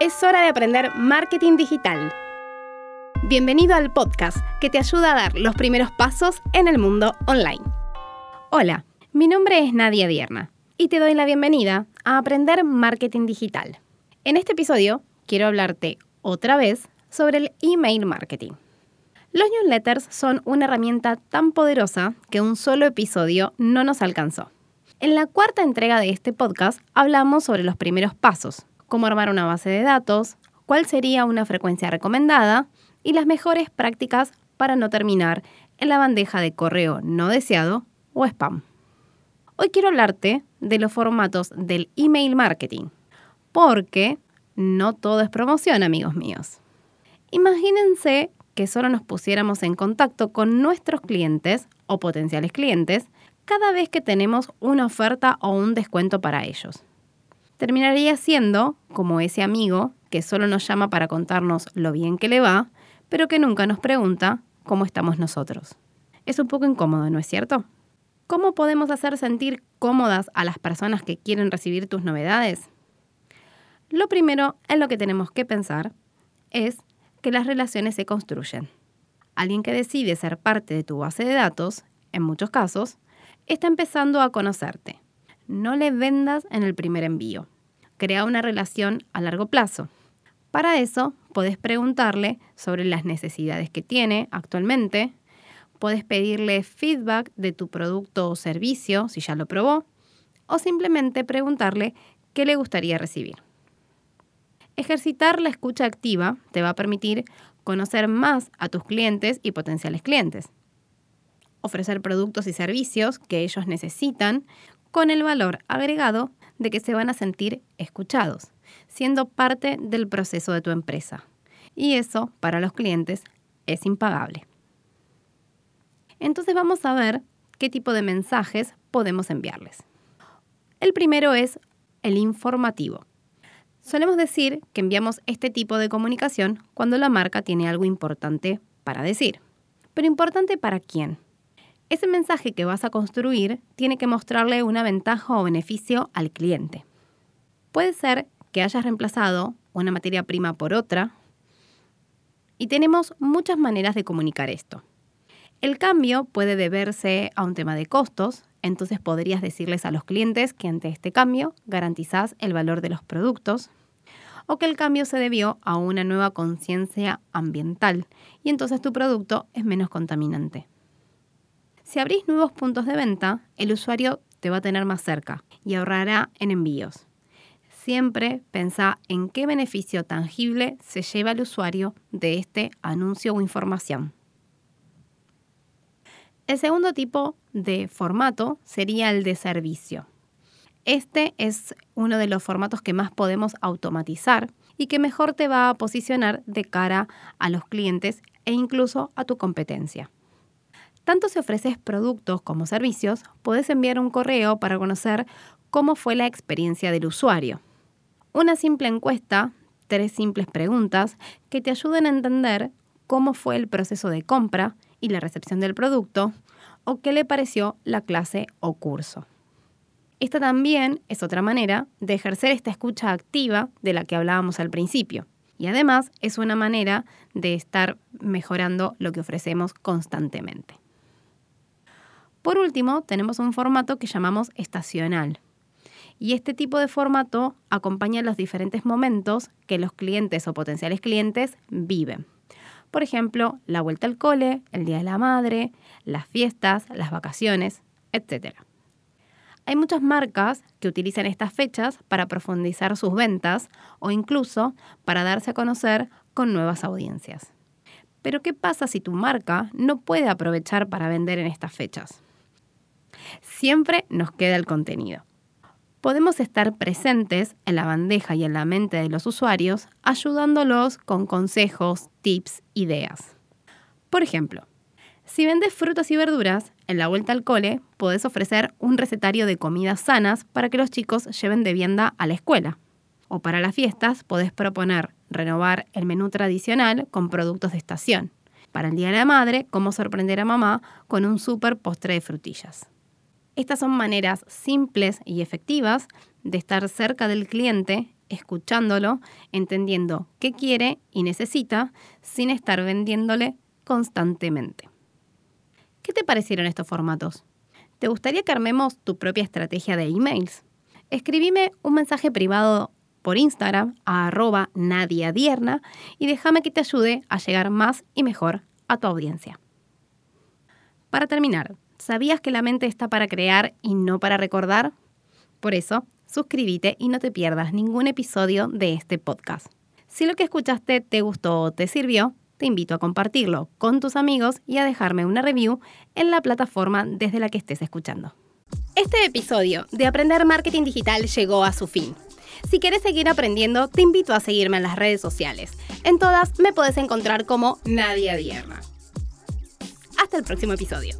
Es hora de aprender marketing digital. Bienvenido al podcast que te ayuda a dar los primeros pasos en el mundo online. Hola, mi nombre es Nadia Dierna y te doy la bienvenida a Aprender Marketing Digital. En este episodio quiero hablarte otra vez sobre el email marketing. Los newsletters son una herramienta tan poderosa que un solo episodio no nos alcanzó. En la cuarta entrega de este podcast hablamos sobre los primeros pasos, cómo armar una base de datos, cuál sería una frecuencia recomendada y las mejores prácticas para no terminar en la bandeja de correo no deseado o spam. Hoy quiero hablarte de los formatos del email marketing, porque no todo es promoción, amigos míos. Imagínense que solo nos pusiéramos en contacto con nuestros clientes o potenciales clientes cada vez que tenemos una oferta o un descuento para ellos terminaría siendo como ese amigo que solo nos llama para contarnos lo bien que le va, pero que nunca nos pregunta cómo estamos nosotros. Es un poco incómodo, ¿no es cierto? ¿Cómo podemos hacer sentir cómodas a las personas que quieren recibir tus novedades? Lo primero en lo que tenemos que pensar es que las relaciones se construyen. Alguien que decide ser parte de tu base de datos, en muchos casos, está empezando a conocerte no le vendas en el primer envío. Crea una relación a largo plazo. Para eso, puedes preguntarle sobre las necesidades que tiene actualmente, puedes pedirle feedback de tu producto o servicio si ya lo probó, o simplemente preguntarle qué le gustaría recibir. Ejercitar la escucha activa te va a permitir conocer más a tus clientes y potenciales clientes. Ofrecer productos y servicios que ellos necesitan con el valor agregado de que se van a sentir escuchados, siendo parte del proceso de tu empresa. Y eso, para los clientes, es impagable. Entonces vamos a ver qué tipo de mensajes podemos enviarles. El primero es el informativo. Solemos decir que enviamos este tipo de comunicación cuando la marca tiene algo importante para decir. Pero importante para quién? Ese mensaje que vas a construir tiene que mostrarle una ventaja o beneficio al cliente. Puede ser que hayas reemplazado una materia prima por otra y tenemos muchas maneras de comunicar esto. El cambio puede deberse a un tema de costos, entonces podrías decirles a los clientes que ante este cambio garantizás el valor de los productos o que el cambio se debió a una nueva conciencia ambiental y entonces tu producto es menos contaminante. Si abrís nuevos puntos de venta, el usuario te va a tener más cerca y ahorrará en envíos. Siempre pensá en qué beneficio tangible se lleva el usuario de este anuncio o información. El segundo tipo de formato sería el de servicio. Este es uno de los formatos que más podemos automatizar y que mejor te va a posicionar de cara a los clientes e incluso a tu competencia. Tanto si ofreces productos como servicios, puedes enviar un correo para conocer cómo fue la experiencia del usuario. Una simple encuesta, tres simples preguntas que te ayuden a entender cómo fue el proceso de compra y la recepción del producto o qué le pareció la clase o curso. Esta también es otra manera de ejercer esta escucha activa de la que hablábamos al principio. Y además es una manera de estar mejorando lo que ofrecemos constantemente. Por último, tenemos un formato que llamamos estacional. Y este tipo de formato acompaña los diferentes momentos que los clientes o potenciales clientes viven. Por ejemplo, la vuelta al cole, el Día de la Madre, las fiestas, las vacaciones, etc. Hay muchas marcas que utilizan estas fechas para profundizar sus ventas o incluso para darse a conocer con nuevas audiencias. Pero ¿qué pasa si tu marca no puede aprovechar para vender en estas fechas? Siempre nos queda el contenido. Podemos estar presentes en la bandeja y en la mente de los usuarios, ayudándolos con consejos, tips, ideas. Por ejemplo, si vendes frutas y verduras, en la vuelta al cole podés ofrecer un recetario de comidas sanas para que los chicos lleven de vianda a la escuela. O para las fiestas podés proponer renovar el menú tradicional con productos de estación. Para el Día de la Madre, cómo sorprender a mamá con un super postre de frutillas. Estas son maneras simples y efectivas de estar cerca del cliente escuchándolo, entendiendo qué quiere y necesita, sin estar vendiéndole constantemente. ¿Qué te parecieron estos formatos? ¿Te gustaría que armemos tu propia estrategia de emails? Escribime un mensaje privado por Instagram a arroba nadiadierna y déjame que te ayude a llegar más y mejor a tu audiencia. Para terminar, ¿sabías que la mente está para crear y no para recordar? Por eso, suscríbete y no te pierdas ningún episodio de este podcast. Si lo que escuchaste te gustó o te sirvió, te invito a compartirlo con tus amigos y a dejarme una review en la plataforma desde la que estés escuchando. Este episodio de Aprender Marketing Digital llegó a su fin. Si quieres seguir aprendiendo, te invito a seguirme en las redes sociales. En todas me puedes encontrar como Nadia Dierna. Hasta el próximo episodio.